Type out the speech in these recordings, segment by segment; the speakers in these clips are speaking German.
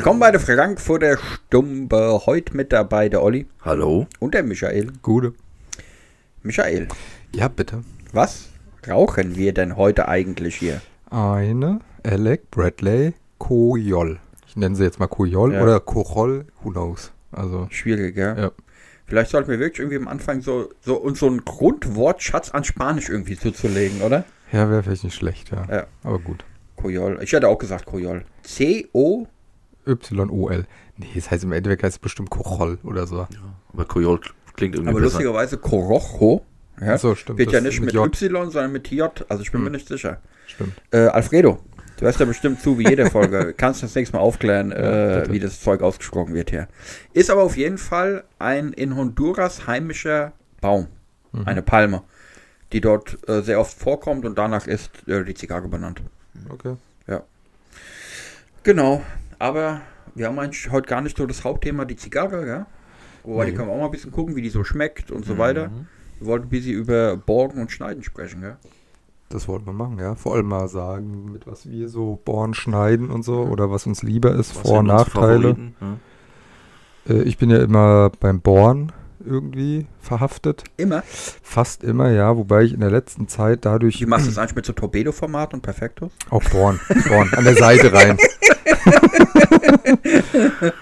Willkommen bei der Frankfurter Stumpe. Heute mit dabei der Olli Hallo. und der Michael. Gute. Michael, Ja, bitte. was rauchen wir denn heute eigentlich hier? Eine Alec Bradley Koyol. Ich nenne sie jetzt mal Koyol Ja. oder Kochol, who knows. Also, Schwierig, gell? Ja. Vielleicht sollten wir wirklich irgendwie am Anfang so, so uns so einen Grundwortschatz an Spanisch irgendwie zuzulegen, oder? ja, wäre vielleicht nicht schlecht, ja. Ja. Aber gut. Coyol. Ich hätte auch gesagt Coyol. C-O. Y-O-L. Nee, das heißt im Endeffekt heißt es bestimmt Kochol oder so. Aber Koyol klingt irgendwie Aber besser. lustigerweise Corojo. Ja? So, stimmt. Wird ja nicht mit, J. Y, sondern mit J. Also ich bin mir Hm. nicht sicher. Stimmt. Äh, Alfredo, du hörst ja bestimmt zu wie jede Folge. Kannst das nächste Mal aufklären, äh, bitte. wie das Zeug ausgesprochen wird hier. Ist aber auf jeden Fall ein in Honduras heimischer Baum. Mhm. Eine Palme, die dort äh, sehr oft vorkommt und danach ist äh, die Zigarre benannt. Okay. Genau, aber wir haben eigentlich heute gar nicht so das Hauptthema, die Zigarre, ja? Wobei, die Nee. können wir auch mal ein bisschen gucken, wie die so schmeckt und so weiter. Mhm. Wir wollten ein bisschen über Borgen und Schneiden sprechen, gell? Das wollten wir machen, ja. Vor allem mal sagen, mit was wir so Born schneiden und so oder was uns lieber ist, Was Vor- und Nachteile. Ja. Äh, ich bin ja immer beim Born irgendwie verhaftet. Immer. Fast immer, ja. Wobei ich in der letzten Zeit dadurch Wie machst du das eigentlich mit so Torpedo-Format und Perfektus? Auch Born. Born. An der Seite rein.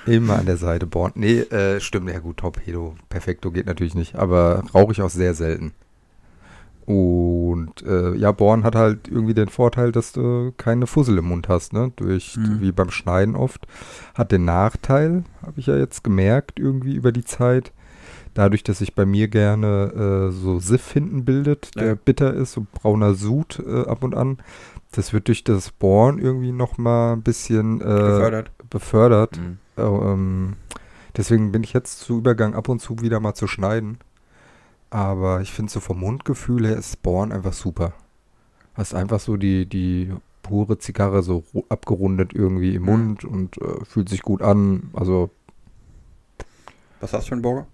Immer an der Seite Born. Nee, äh, stimmt. Ja gut, Torpedo. Perfekto geht natürlich nicht. Aber rauche ich auch sehr selten. Und äh, ja, Born hat halt irgendwie den Vorteil, dass du keine Fussel im Mund hast, ne? Durch, Mhm. wie beim Schneiden oft. Hat den Nachteil, habe ich ja jetzt gemerkt, irgendwie über die Zeit. Dadurch, dass sich bei mir gerne äh, so Siff hinten bildet, der Ja. bitter ist, so brauner Sud äh, ab und an. Das wird durch das Born irgendwie nochmal ein bisschen äh, Gefördert. befördert. Mhm. Äh, ähm, deswegen bin ich jetzt zu Übergang ab und zu wieder mal zu schneiden. Aber ich finde so vom Mundgefühl her ist Born einfach super. Hast einfach so die, die pure Zigarre so ru- abgerundet irgendwie im Mhm. Mund und äh, fühlt sich gut an. Also Was hast du für einen Burger?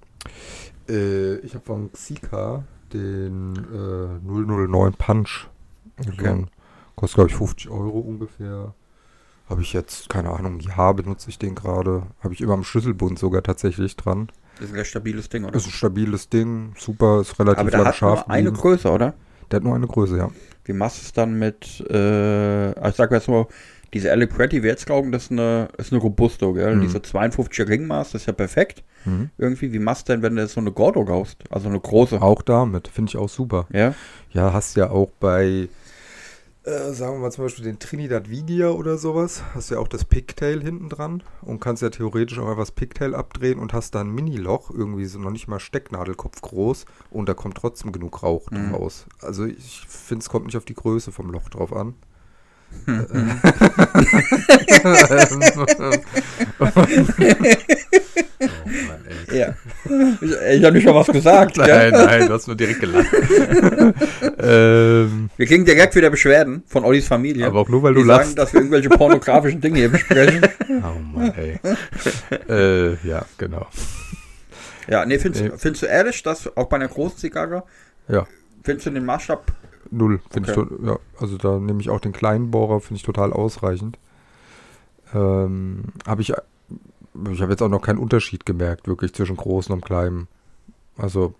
Äh, ich habe von Xika den äh, 009 Punch. Okay. Kostet glaube ich 50 Euro ungefähr. Habe ich jetzt, keine Ahnung, Jahr benutze ich den gerade. Habe ich immer am Schlüsselbund sogar tatsächlich dran. Das ist ein recht stabiles Ding, oder? Ist ein stabiles Ding, super, ist relativ Aber der lang hat scharf. nur eine. Größe, oder? Der hat nur eine Größe, ja. Wie machst du es dann mit, äh, also ich sag jetzt mal, diese Alec Pretty, wir jetzt glauben, das ist eine, ist eine Robusto, gell? Mhm. Diese 52er Ringmaß, das ist ja perfekt. Mhm. Irgendwie, wie machst du denn, wenn du so eine Gordo raust? Also eine große. Auch damit, finde ich auch super. Ja? Ja, hast ja auch bei, äh, sagen wir mal zum Beispiel den Trinidad Vigia oder sowas, hast ja auch das Pigtail hinten dran und kannst ja theoretisch auch einfach das Pigtail abdrehen und hast da ein Mini-Loch, irgendwie so noch nicht mal Stecknadelkopf groß und da kommt trotzdem genug Rauch Mhm. raus. Also ich finde, es kommt nicht auf die Größe vom Loch drauf an. Ja. Ich, ich habe nicht schon was gesagt, nein, nein, du hast nur direkt gelacht. ähm, Wir kriegen direkt wieder Beschwerden von Ollis Familie. aber auch nur, weil du sagen, lachst. dass wir irgendwelche pornografischen Dinge hier besprechen. Oh Mann, ey. äh, ja, genau. Ja, nee, findest, Nee. findest du ehrlich, dass auch bei einer großen Zigarre, Ja. findest du den Maßstab, Null, finde Okay. ich. Ja, also da nehme ich auch den kleinen Bohrer, finde ich total ausreichend. Ähm, habe ich, ich habe jetzt auch noch keinen Unterschied gemerkt, wirklich zwischen großen und kleinen. Also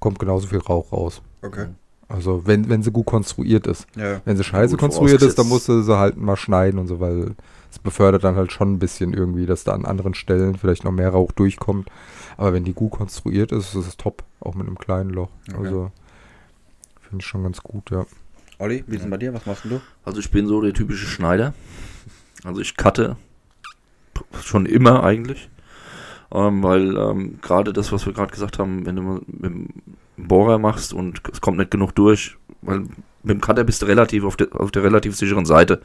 kommt genauso viel Rauch raus. okay, Also wenn, wenn sie gut konstruiert ist. ja, Wenn sie scheiße Gut konstruiert ist, dann musst du sie halt mal schneiden und so, weil es befördert dann halt schon ein bisschen irgendwie, dass da an anderen Stellen vielleicht noch mehr Rauch durchkommt. Aber wenn die gut konstruiert ist, ist es top, auch mit einem kleinen Loch. Okay. Also finde ich schon ganz gut, ja. Olli, wie ist denn bei dir, was machst denn du? Also ich bin so der typische Schneider. Also ich cutte schon immer eigentlich. Ähm, weil ähm, gerade das, was wir gerade gesagt haben, wenn du mit dem Bohrer machst und es kommt nicht genug durch, weil mit dem Cutter bist du relativ auf der, auf der relativ sicheren Seite.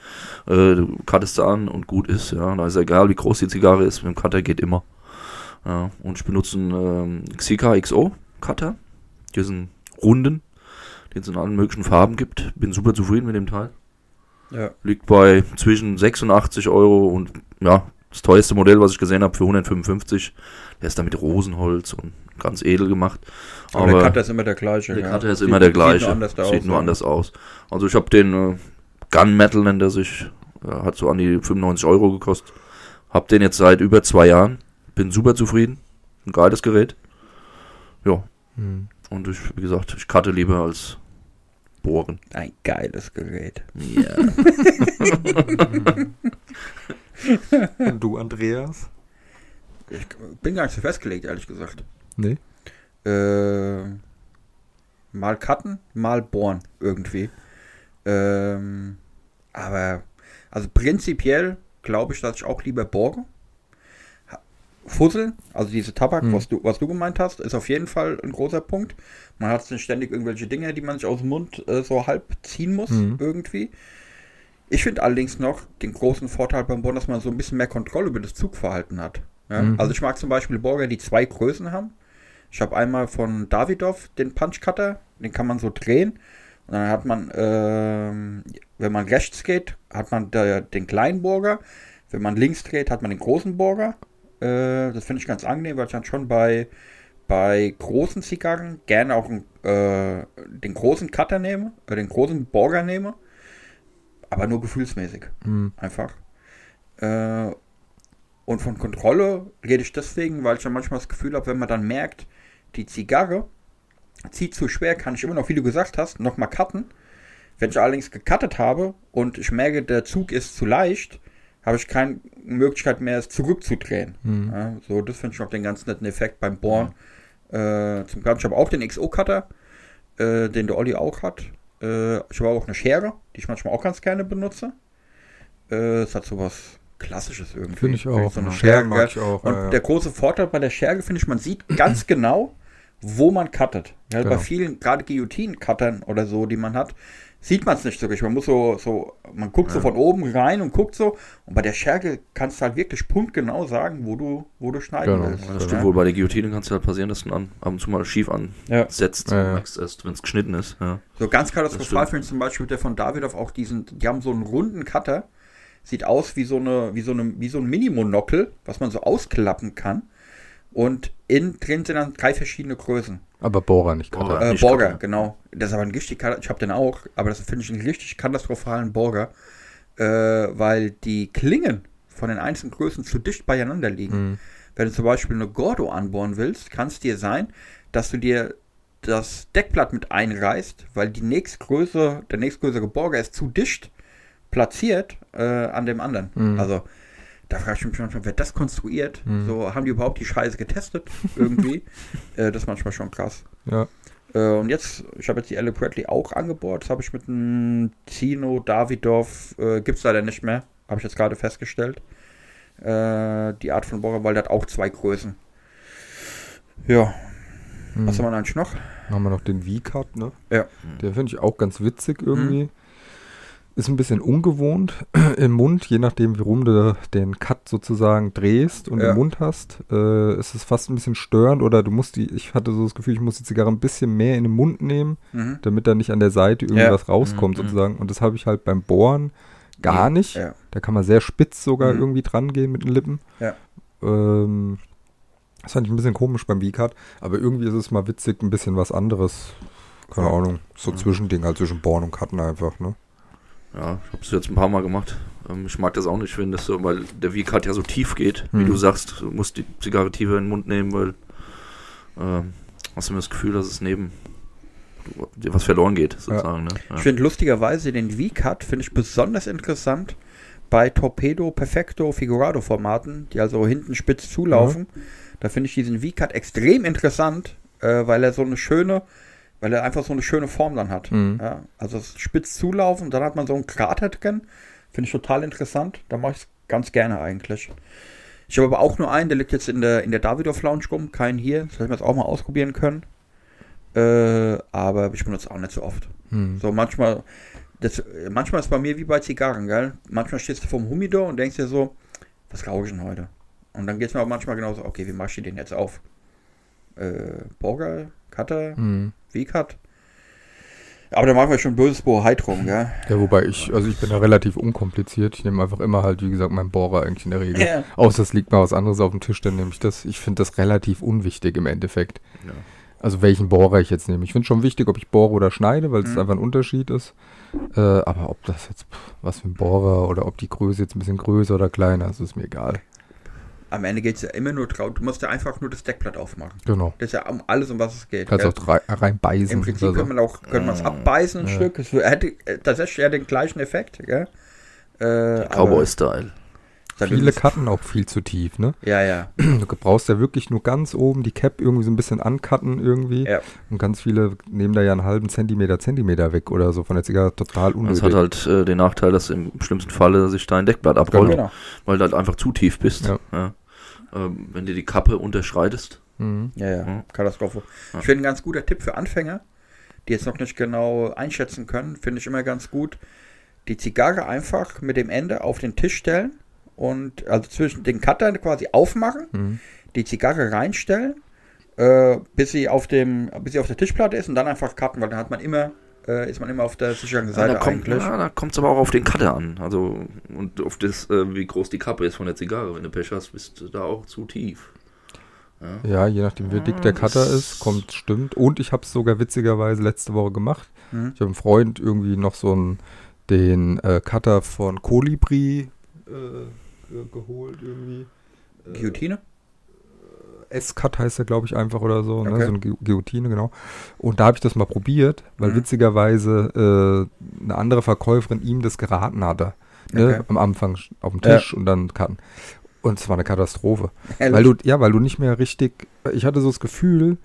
Äh, du cuttest da an und gut ist, ja. Da ist egal, wie groß die Zigarre ist, mit dem Cutter geht immer. Ja, und ich benutze einen ähm, Xika XO Cutter. Diesen runden, den es in allen möglichen Farben gibt. Bin super zufrieden mit dem Teil. Ja, Liegt bei zwischen 86 Euro und ja, das teuerste Modell, was ich gesehen habe, für 155. Der ist da mit Rosenholz und ganz edel gemacht. aber, der Cutter ist immer der gleiche. der ja. Cutter ist Sieht- immer der Sieht gleiche. nur anders, Sieht aus, nur ja. anders aus. Also ich habe den äh, Gunmetal nennt er sich. Äh, hat so an die 95 Euro gekostet. Hab den jetzt seit über zwei Jahren. Bin super zufrieden. Ein geiles Gerät. Ja. Hm. Und ich, wie gesagt, ich cutte lieber als bohren. Ein geiles Gerät. Ja. Und du, Andreas? Ich bin gar nicht so festgelegt, ehrlich gesagt. Nee. Äh, mal cutten, mal bohren, irgendwie. Ähm, aber, also prinzipiell glaube ich, dass ich auch lieber bohre. Fusseln, also diese Tabak, Hm. was, du, was du gemeint hast, ist auf jeden Fall ein großer Punkt. Man hat ständig irgendwelche Dinge, die man sich aus dem Mund äh, so halb ziehen muss, Mhm. irgendwie. Ich finde allerdings noch den großen Vorteil beim Bohren, dass man so ein bisschen mehr Kontrolle über das Zugverhalten hat. Ja? Mhm. Also ich mag zum Beispiel Burger, die zwei Größen haben. Ich habe einmal von Davidoff den Punch Cutter, den kann man so drehen. Und dann hat man, ähm, wenn man rechts geht, hat man der, den kleinen Burger. Wenn man links dreht, hat man den großen Burger. Äh, das finde ich ganz angenehm, weil ich dann schon bei, bei großen Zigarren gerne auch äh, den großen Cutter nehme, äh, den großen Burger nehme. Aber nur gefühlsmäßig Hm. einfach. Äh, und von Kontrolle rede ich deswegen, weil ich dann manchmal das Gefühl habe, wenn man dann merkt, die Zigarre zieht zu schwer, kann ich immer noch, wie du gesagt hast, nochmal cutten. Wenn ich allerdings gecuttet habe und ich merke, der Zug ist zu leicht, habe ich keine Möglichkeit mehr, es zurückzudrehen. Hm. Ja, so, das finde ich noch den ganz netten Effekt beim Bohren. Äh, zum Beispiel, ich habe auch den XO-Cutter, äh, den der Olli auch hat. Äh, ich habe auch eine Schere, die ich manchmal auch ganz gerne benutze. Äh, es hat sowas Klassisches irgendwie. Finde ich auch. So eine. Schere. Mag ich auch, Und ja, ja. der große Vorteil bei der Schere, finde ich, man sieht ganz genau, wo man cuttet. Ja, Bei Genau. vielen, gerade Guillotinen-Cuttern oder so, die man hat, sieht man es nicht so richtig. Man muss so, so, man guckt so von oben rein und guckt so. Und bei der Schere kannst du halt wirklich punktgenau sagen, wo du, wo du schneiden Genau. willst. Ja, das Ja. stimmt wohl. Bei der Guillotine kann es halt passieren, dass du dann ab und zu mal schief Ja. ansetzt. Ja, ja. wenn es geschnitten ist. Ja. So ganz Das katastrophal finde ich zum Beispiel der von Davidoff auch diesen, die haben so einen runden Cutter, sieht aus wie so eine, wie so eine, wie so ein Mini-Monokel, was man so ausklappen kann. Und innen drin sind dann drei verschiedene Größen. Aber Bohrer nicht. Cutter. Äh, nicht Borger, genau. Das ist aber ein richtig, ich habe den auch, aber das finde ich einen richtig katastrophalen Borger, äh, weil die Klingen von den einzelnen Größen zu dicht beieinander liegen. Hm. Wenn du zum Beispiel eine Gordo anbohren willst, kann es dir sein, dass du dir das Deckblatt mit einreißt, weil die nächstgrößere, der nächstgrößere Borger ist zu dicht platziert äh, an dem anderen. Mhm. Also da frage ich mich manchmal, wer das konstruiert? Mhm. So haben die überhaupt die Scheiße getestet irgendwie? äh, das ist manchmal schon krass. Ja. Äh, und jetzt, ich habe jetzt die Elle Bradley auch angebohrt. Das habe ich mit einem Zino Davidoff, äh, gibt es leider nicht mehr. Habe ich jetzt gerade festgestellt. Äh, die Art von Bohrer, weil der hat auch zwei Größen. Ja, Hm. was haben wir eigentlich noch? Haben wir noch den V-Cut, ne? Ja. Der finde ich auch ganz witzig irgendwie. Ist ein bisschen ungewohnt im Mund, je nachdem, wie rum du den Cut sozusagen drehst und Ja. im Mund hast, äh, ist es fast ein bisschen störend oder du musst die, ich hatte so das Gefühl, ich muss die Zigarre ein bisschen mehr in den Mund nehmen, Mhm. damit da nicht an der Seite irgendwas rauskommt Mhm. sozusagen. Und das habe ich halt beim Bohren gar nicht. Ja. Da kann man sehr spitz sogar Mhm. irgendwie dran gehen mit den Lippen. Ja. Ähm, das fand ich ein bisschen komisch beim V-Cut, aber irgendwie ist es mal witzig, ein bisschen was anderes. Keine Ja. Ahnung, so Ja. Zwischending halt zwischen Bohren und Cutten einfach, ne? Ja, ich habe es jetzt ein paar Mal gemacht. Ähm, ich mag das auch nicht, wenn das so, weil der V-Cut ja so tief geht, wie Hm. du sagst. Du musst die Zigarre tiefer in den Mund nehmen, weil ähm, hast du mir das Gefühl, dass es neben dir was verloren geht, sozusagen. Ne? Ja. Ich finde lustigerweise den V-Cut finde ich besonders interessant bei Torpedo, Perfecto, Figurado Formaten, die also hinten spitz zulaufen. Da finde ich diesen V-Cut extrem interessant, äh, weil er so eine schöne, weil er einfach so eine schöne Form dann hat. Mhm. Ja, also spitz zulaufen, dann hat man so einen Krater drin. Finde ich total interessant. Da mache ich es ganz gerne eigentlich. Ich habe aber auch nur einen, der liegt jetzt in der, in der Davidoff Lounge rum, keinen hier. Das hätten wir jetzt auch mal ausprobieren können. Äh, aber ich benutze auch nicht so oft. Hm. So manchmal, das, manchmal ist bei mir wie bei Zigarren, gell? Manchmal stehst du vorm Humidor und denkst dir so, was rauche ich denn heute? Und dann geht es mir auch manchmal genauso, okay, wie machst du den jetzt auf? Äh, Burger, Cutter, Hm. V-Cut? Aber da machen wir schon böses Bohai drum, gell? Ja, wobei ich, also ich bin da relativ unkompliziert. Ich nehme einfach immer halt, wie gesagt, meinen Bohrer eigentlich in der Regel. Ja. Außer es liegt mal was anderes auf dem Tisch, dann nehme ich das. Ich finde das relativ unwichtig im Endeffekt. Ja. Also welchen Bohrer ich jetzt nehme. Ich finde schon wichtig, ob ich bohre oder schneide, weil es Mhm. einfach ein Unterschied ist. Äh, aber ob das jetzt, pff, was für ein Bohrer oder ob die Größe jetzt ein bisschen größer oder kleiner ist, ist mir egal. Am Ende geht es ja immer nur drauf. Du musst ja einfach nur das Deckblatt aufmachen. Genau. Das ist ja um alles, um was es geht. Kannst gell? auch rei- reinbeißen. Im Prinzip oder so. könnte man auch könnte man es Mm. abbeißen, ein Ja. Stück. Es hätte äh, tatsächlich ja den gleichen Effekt. Gell? Äh, Cowboy-Style. Viele cutten auch viel zu tief, ne? Ja, ja. Du brauchst ja wirklich nur ganz oben die Cap irgendwie so ein bisschen ancutten irgendwie. Ja. Und ganz viele nehmen da ja einen halben Zentimeter, Zentimeter weg oder so von der Zigarre. Total Das unnötig. hat halt äh, den Nachteil, dass im schlimmsten Falle sich dein Deckblatt abrollt, Genau. weil du halt einfach zu tief bist. Ja. Ja. Ähm, wenn du die Kappe unterschreitest. Mhm. Ja, ja, Mhm. Katastrophe. Ja. Ich finde ein ganz guter Tipp für Anfänger, die jetzt noch nicht genau einschätzen können, finde ich immer ganz gut. Die Zigarre einfach mit dem Ende auf den Tisch stellen und also zwischen den Cutter quasi aufmachen, Mhm. die Zigarre reinstellen, äh, bis sie auf dem, bis sie auf der Tischplatte ist und dann einfach cutten, weil dann hat man immer, äh, ist man immer auf der sicheren Ja, Seite da kommt eigentlich. ja, da kommt's aber auch auf den Cutter an. Also und auf das, äh, wie groß die Kappe ist von der Zigarre. Wenn du Pech hast, bist du da auch zu tief. Ja. Ja, je nachdem, wie dick der Cutter ist, kommt, stimmt. Und ich habe es sogar witzigerweise letzte Woche gemacht. Mhm. Ich habe einem Freund irgendwie noch so einen, den äh, Cutter von Colibri äh, ge- geholt irgendwie. Äh, Guillotine? S-Cut heißt er, glaube ich, einfach oder so. Ne? Okay. So eine Gu- Guillotine, genau. Und da habe ich das mal probiert, weil Mhm. witzigerweise äh, eine andere Verkäuferin ihm das geraten hatte. Ne? Okay. Am Anfang auf dem Tisch und dann cutten. Und es war eine Katastrophe. Weil du, ja, weil du nicht mehr richtig, ich hatte so das Gefühl,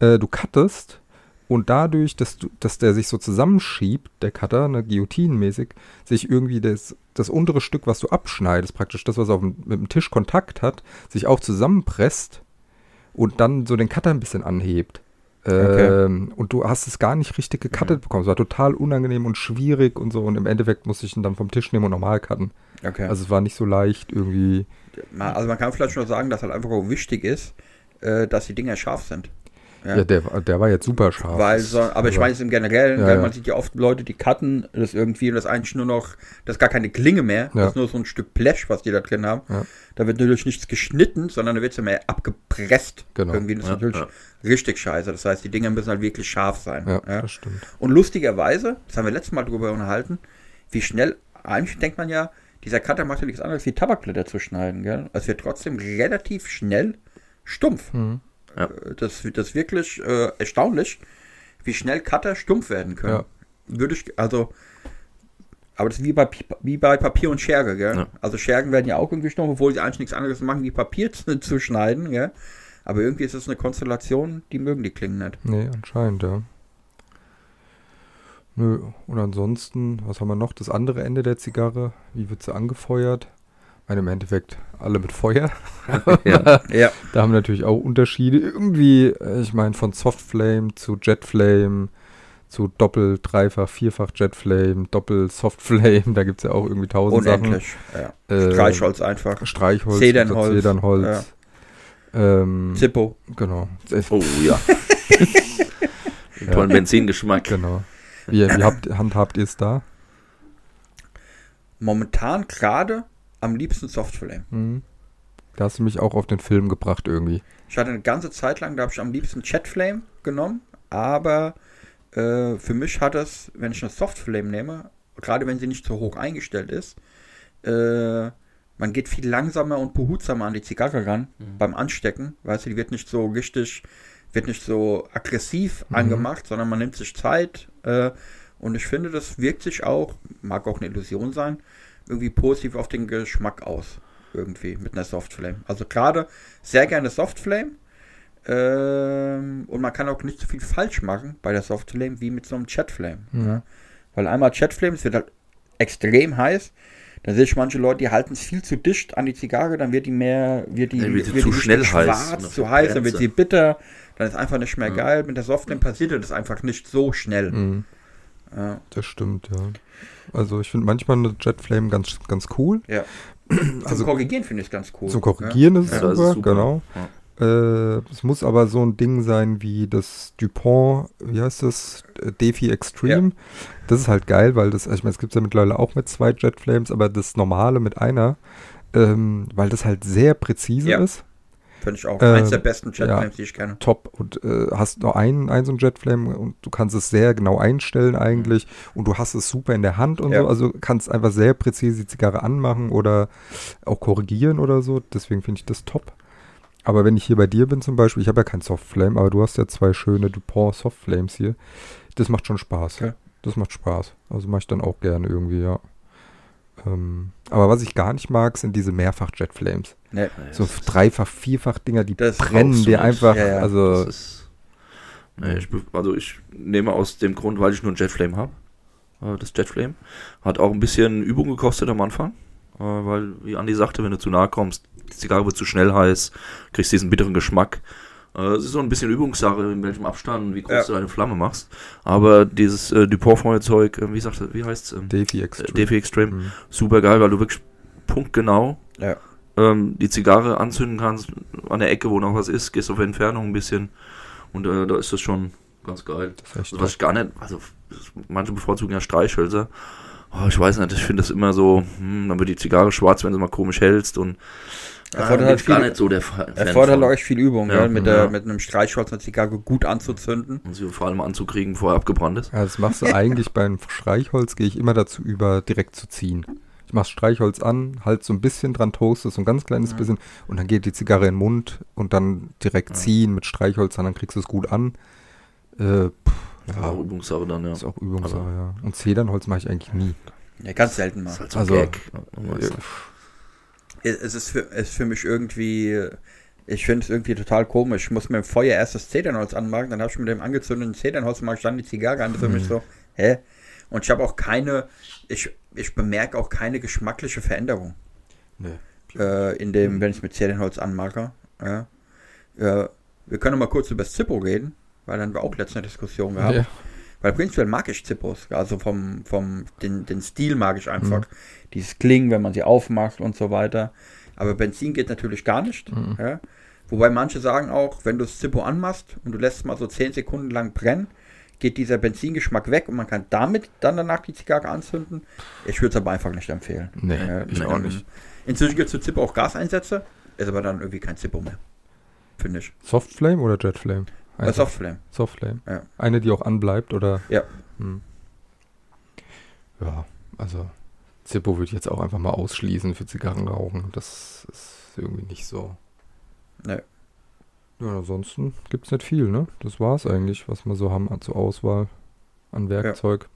äh, du cuttest und dadurch, dass du, dass der sich so zusammenschiebt, der Cutter, ne, guillotinenmäßig, sich irgendwie das, das untere Stück, was du abschneidest, praktisch das, was auf dem, mit dem Tisch Kontakt hat, sich auch zusammenpresst und dann so den Cutter ein bisschen anhebt. Okay. Ähm, und du hast es gar nicht richtig gecuttet bekommen. Es war total unangenehm und schwierig und so. Und im Endeffekt musste ich ihn dann vom Tisch nehmen und normal cutten. okay. Also es war nicht so leicht irgendwie. Also man kann vielleicht schon sagen, dass halt einfach auch wichtig ist, äh, dass die Dinger scharf sind. Ja, der, war- der war jetzt super scharf. Weil so, aber ich Also- meine es im Generellen, Ja, weil ja. man sieht ja oft Leute, die cutten das irgendwie und das ist eigentlich nur noch, das ist gar keine Klinge mehr, Ja. das ist nur so ein Stück Blech, was die da drin haben. Ja. Da wird natürlich nichts geschnitten, sondern da wird es ja mehr abgepresst. Genau. Irgendwie das ist Ja, natürlich ja. richtig scheiße. Das heißt, die Dinger müssen halt wirklich scharf sein. Ja, Ja. das stimmt. Und lustigerweise, das haben wir letztes Mal drüber unterhalten, wie schnell, eigentlich denkt man ja, dieser Cutter macht ja nichts anderes wie Tabakblätter zu schneiden, gell? Es wird trotzdem relativ schnell stumpf. Mhm. Ja. Äh, Das, das ist wirklich äh, erstaunlich, wie schnell Cutter stumpf werden können. Ja. Würde ich, also, aber das ist wie bei, wie bei Papier und Schere, gell? Ja. Also Schergen werden ja auch irgendwie stumpf, obwohl sie eigentlich nichts anderes machen, wie Papier zu, zu schneiden, gell? Aber irgendwie ist es eine Konstellation, die mögen die Klingen nicht. Nee, anscheinend, ja. Nö, und ansonsten, was haben wir noch? Das andere Ende der Zigarre, wie wird sie angefeuert? Meine, im Endeffekt alle mit Feuer. ja. Ja. Da haben wir natürlich auch Unterschiede. Irgendwie, äh, ich meine, von Softflame zu Jetflame zu Doppel-, Dreifach-, Vierfach Jetflame, Doppel-Softflame, da gibt es ja auch irgendwie tausend Unendlich. Ja. Sachen. Äh, Streichholz einfach. Streichholz, Zedernholz, Zedernholz. Ähm, Zippo. genau. Oh ja. Den tollen Benzingeschmack. Genau. Wie, wie habt, handhabt ihr es da? Momentan gerade am liebsten Softflame. Mhm. Da hast du mich auch auf den Film gebracht irgendwie. Ich hatte eine ganze Zeit lang, da habe ich am liebsten Chatflame genommen, aber äh, für mich hat es, wenn ich eine Softflame nehme, gerade wenn sie nicht so hoch eingestellt ist, äh, man geht viel langsamer und behutsamer an die Zigarre ran beim Anstecken. Weißt du, die wird nicht so richtig, wird nicht so aggressiv Mhm. angemacht, sondern man nimmt sich Zeit. Äh, und ich finde, das wirkt sich auch, mag auch eine Illusion sein, irgendwie positiv auf den Geschmack aus. Irgendwie mit einer Softflame. Also gerade sehr gerne Softflame. Ähm, und man kann auch nicht so viel falsch machen bei der Softflame wie mit so einem Chatflame. Mhm. Ja. Weil einmal Chatflame, es wird halt extrem heiß. Da sehe ich manche Leute, die halten es viel zu dicht an die Zigarre, dann wird die mehr, wird die, Dann wird sie die zu schnell heiß schwarz, und zu heiß, dann wird sie bitter, dann ist einfach nicht mehr Ja. geil. Mit der Softflame passiert das einfach nicht so schnell. Mhm. Ja. Das stimmt, ja. Also ich finde manchmal eine Jetflame ganz, ganz cool. Ja. Also- Zum Korrigieren finde ich es ganz cool. Zum Korrigieren ist es Ja, super, ist super. genau. Äh, es muss aber so ein Ding sein wie das Dupont, wie heißt das? Defi Extreme. Das ist halt geil, weil das, ich meine, es gibt ja mittlerweile auch mit zwei Jetflames, aber das normale mit einer, ähm, weil das halt sehr präzise Ja. ist. Finde ich auch. Ähm, Eins der besten Jet ja. Die ich kenne. top und äh, hast nur einen, einen so einen Jetflame und du kannst es sehr genau einstellen eigentlich und du hast es super in der Hand und Ja. so, also kannst einfach sehr präzise die Zigarre anmachen oder auch korrigieren oder so, deswegen finde ich das top. Aber wenn ich hier bei dir bin zum Beispiel, ich habe ja kein Softflame, aber du hast ja zwei schöne Dupont Softflames hier, das macht schon Spaß. Ja. Das macht Spaß. Also mache ich dann auch gerne irgendwie, ja. Ähm, aber was ich gar nicht mag, sind diese Mehrfach-Jetflames. Nee. So dreifach, vierfach Dinger, die Das brennen dir einfach. Ja, ja. Also ist, nee, ich, also ich nehme aus dem Grund, weil ich nur ein Jetflame habe. Äh, das Jetflame hat auch ein bisschen Übung gekostet am Anfang, äh, weil, wie Andi sagte, wenn du zu nahe kommst, die Zigarre wird zu schnell heiß, kriegst diesen bitteren Geschmack. Äh, Es ist so ein bisschen Übungssache, in welchem Abstand, wie groß Ja. du deine Flamme machst. Aber dieses äh, Dupont-Feuerzeug, äh, wie sagt er, wie heißt es? Ähm, Defi äh, Extreme. Defi Extreme, Mhm. super geil, weil du wirklich punktgenau Ja. ähm, die Zigarre anzünden kannst an der Ecke, wo noch was ist, gehst auf Entfernung ein bisschen und äh, da ist das schon ganz geil. Das ist echt Also, was ich gar nicht, also manche bevorzugen ja Streichhölzer. Oh, ich weiß nicht, ich finde das immer so, hm, dann wird die Zigarre schwarz, wenn du mal komisch hältst und Erfordert bin halt ich gar viel- nicht so der Fa- Fan Erfordert von. euch viel Übung, Ja, gell? Mit, der, ja. mit einem Streichholz eine Zigarre gut anzuzünden. und sie vor allem anzukriegen, bevor er abgebrannt ist. Ja, das machst du eigentlich beim Streichholz, gehe ich immer dazu über, direkt zu ziehen. Ich mach Streichholz an, halt so ein bisschen dran, toaste so ein ganz kleines Ja. bisschen und dann geht die Zigarre in den Mund und dann direkt Ja. ziehen mit Streichholz, dann kriegst du es gut an. Äh, pff, ja, auch Übungssache dann, ja. ist auch Übungssache, Aber- ja. Und Zedernholz mache ich eigentlich nie. Ja, ganz selten mal. Ist halt so Also- Gag. Ja, weißt du. Es ist für, es ist für mich irgendwie, ich finde es irgendwie total komisch. Ich muss mit dem Feuer erst das Zedernholz anmachen, dann habe ich mit dem angezündeten Zedernholz mache ich dann die Zigarre an. Das ist für mich Mhm. so, hä? Und ich habe auch keine, ich, ich bemerke auch keine geschmackliche Veränderung Nee. äh, in dem, wenn ich es mit Zedernholz anmache. Ja. Ja, wir können noch mal kurz über das Zippo reden, weil dann wir auch letzte Diskussion gehabt. Ja. Weil prinzipiell mag ich Zippos, also vom, vom den, den Stil mag ich einfach. Dieses Klingen, wenn man sie aufmacht und so weiter. Aber Benzin geht natürlich gar nicht. Mhm. Ja? Wobei manche sagen auch, wenn du das Zippo anmachst und du lässt es mal so 10 Sekunden lang brennen, geht dieser Benzingeschmack weg und man kann damit dann danach die Zigarre anzünden. Ich würde es aber einfach nicht empfehlen. Nee, Ja, ich auch nicht. Inzwischen gibt es zu Zippo auch Gaseinsätze, ist aber dann irgendwie kein Zippo mehr. Finde ich. Softflame oder Jetflame? Äh, Einfach Softflame. Softflame. Ja. Eine, die auch anbleibt, oder? Ja. Hm. Ja, also Zippo würde ich jetzt auch einfach mal ausschließen für Zigarrenrauchen. Das ist irgendwie nicht so. Nee. Ja, ansonsten gibt es nicht viel, ne? Das war's eigentlich, was wir so haben zur Auswahl an Werkzeug.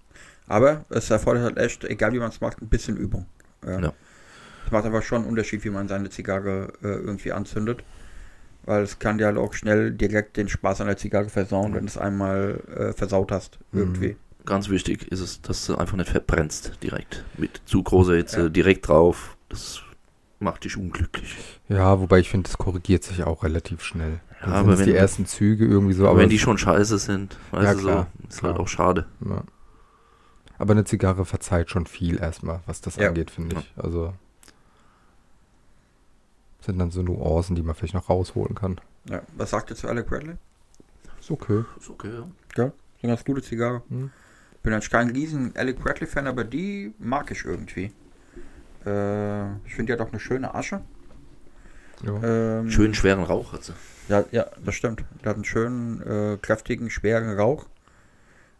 Aber es erfordert halt echt, egal wie man es macht, ein bisschen Übung. Ja. Ja. Es macht einfach schon einen Unterschied, wie man seine Zigarre äh, irgendwie anzündet. Weil es kann dir halt auch schnell direkt den Spaß an der Zigarre versauen, wenn du es einmal äh, versaut hast. Mhm. Irgendwie. Ganz wichtig ist es, dass du einfach nicht verbrennst direkt. Mit zu großer Hitze Ja. direkt drauf. Das macht dich unglücklich. Ja, wobei ich finde, es korrigiert sich auch relativ schnell. Ja, Dann aber wenn- die ersten Züge irgendwie so. Aber wenn die schon scheiße sind, weißt Ja, du klar, so, ist halt klar. auch schade. Ja. Aber eine Zigarre verzeiht schon viel erstmal, was das Ja. angeht, finde Ja. ich. Also sind dann so Nuancen, die man vielleicht noch rausholen kann. Ja. Was sagt ihr zu Alec Bradley? Ist okay. Ist okay, ja. Ja, ist eine ganz gute Zigarre. Hm. Bin jetzt kein riesen Alec Bradley-Fan, aber die mag ich irgendwie. Äh, ich finde die hat auch eine schöne Asche. Ja. Ähm, Schönen schweren Rauch hat sie. Ja, ja, das stimmt. Der hat einen schönen, äh, kräftigen, schweren Rauch.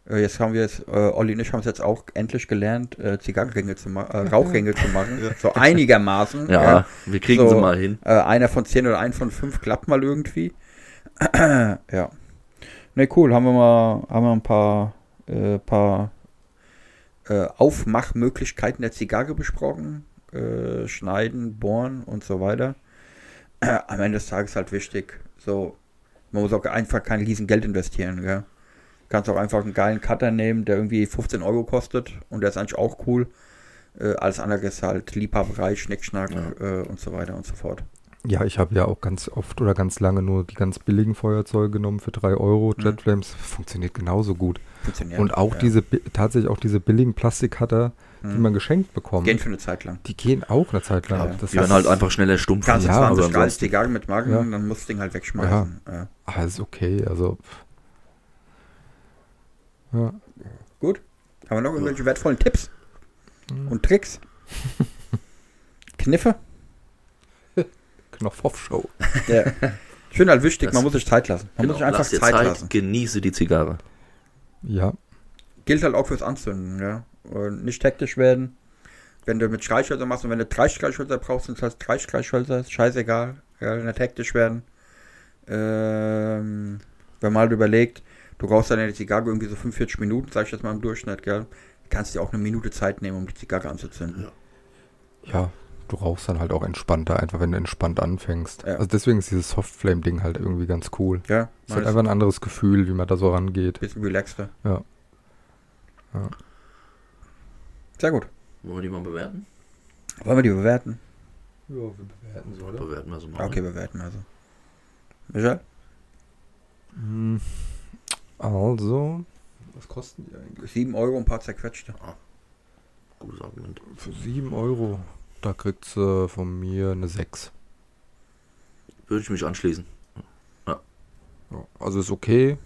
Äh, jetzt haben wir es, äh, Olli und ich haben es jetzt auch endlich gelernt, äh, Zigarrenringe zu machen, äh, Rauchringe zu machen. So einigermaßen. Ja, wir kriegen So. sie mal hin. Äh, einer von zehn oder ein von fünf klappt mal irgendwie. ja. Ne, cool. Haben wir mal, haben wir ein paar, äh, paar äh, Aufmachmöglichkeiten der Zigarre besprochen. Äh, schneiden, bohren und so weiter. Am Ende des Tages halt wichtig. So, man muss auch einfach kein riesen Geld investieren. Gell? Du kannst auch einfach einen geilen Cutter nehmen, der irgendwie 15 Euro kostet und der ist eigentlich auch cool. Äh, alles andere ist halt Liebhaberei, Schnickschnack Ja. äh, und so weiter und so fort. ja, ich habe ja auch ganz oft oder ganz lange nur die ganz billigen Feuerzeuge genommen für 3 Euro. Mhm. Jetflames funktioniert genauso gut. Funktioniert. Und auch ja. diese, tatsächlich auch diese billigen Plastikcutter, die Mhm. man geschenkt bekommt, Gehen für eine Zeit lang. die gehen auch eine Zeit lang. Ja. Das Die werden halt einfach schneller stumpf. Kannst du Ja, 20 aber Grad ansonsten- Zigarren mitmachen, Ja. dann musst du das Ding halt wegschmeißen. Ja. Ah, ist okay, also. Ja. Gut. Haben wir noch irgendwelche wertvollen Tipps Mhm. und Tricks? Kniffe? noch Foff-Show. Ja. Ich finde halt wichtig, Das- man muss sich Zeit lassen. Man Genau, muss sich einfach Zeit, Zeit, lassen. genieße die Zigarre. Ja. Gilt halt auch fürs Anzünden, ja. Und nicht hektisch werden. Wenn du mit Streichhölzer machst und wenn du drei Streichhölzer brauchst, sind es halt drei Streichhölzer, ist scheißegal. Ja, nicht hektisch werden. Ähm, wenn man halt überlegt, du brauchst dann die Zigarre irgendwie so 45 Minuten, sag ich jetzt mal im Durchschnitt, gell. Kannst dir auch eine Minute Zeit nehmen, um die Zigarre anzuzünden. Ja, du rauchst dann halt auch entspannter, einfach wenn du entspannt anfängst. Ja. Also deswegen ist dieses Softflame-Ding halt irgendwie ganz cool. Ja, Es ist halt einfach ein anderes Gefühl, wie man da so rangeht. bisschen relaxter. Ja. Ja. Sehr gut. Wollen wir die mal bewerten? Wollen wir die bewerten? Ja, wir bewerten so, Bewerten wir so mal. Okay, bewerten also. Michael? Hm, Also, was kosten die eigentlich? 7 Euro ein paar zerquetschte. Gutes Argument. Für 7 Euro, da kriegt sie von mir eine 6. Würde ich mich anschließen. Ja, also ist okay.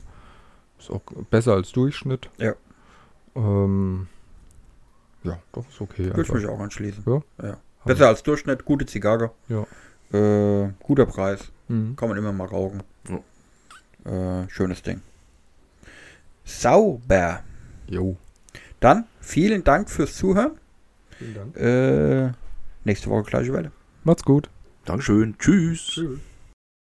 Ist auch besser als Durchschnitt. Ja. Ähm, ja, doch, ist okay. Würde ich mich auch anschließen. Ja? ja. Besser als Durchschnitt, gute Zigarre. Ja. Äh, guter Preis. Mhm. Kann man immer mal rauchen. Äh, schönes Ding. Sauber. Jo. Dann vielen Dank fürs Zuhören. Vielen Dank. Äh, nächste Woche gleiche Welle. Macht's gut. Dankeschön. Tschüss. Tschüss.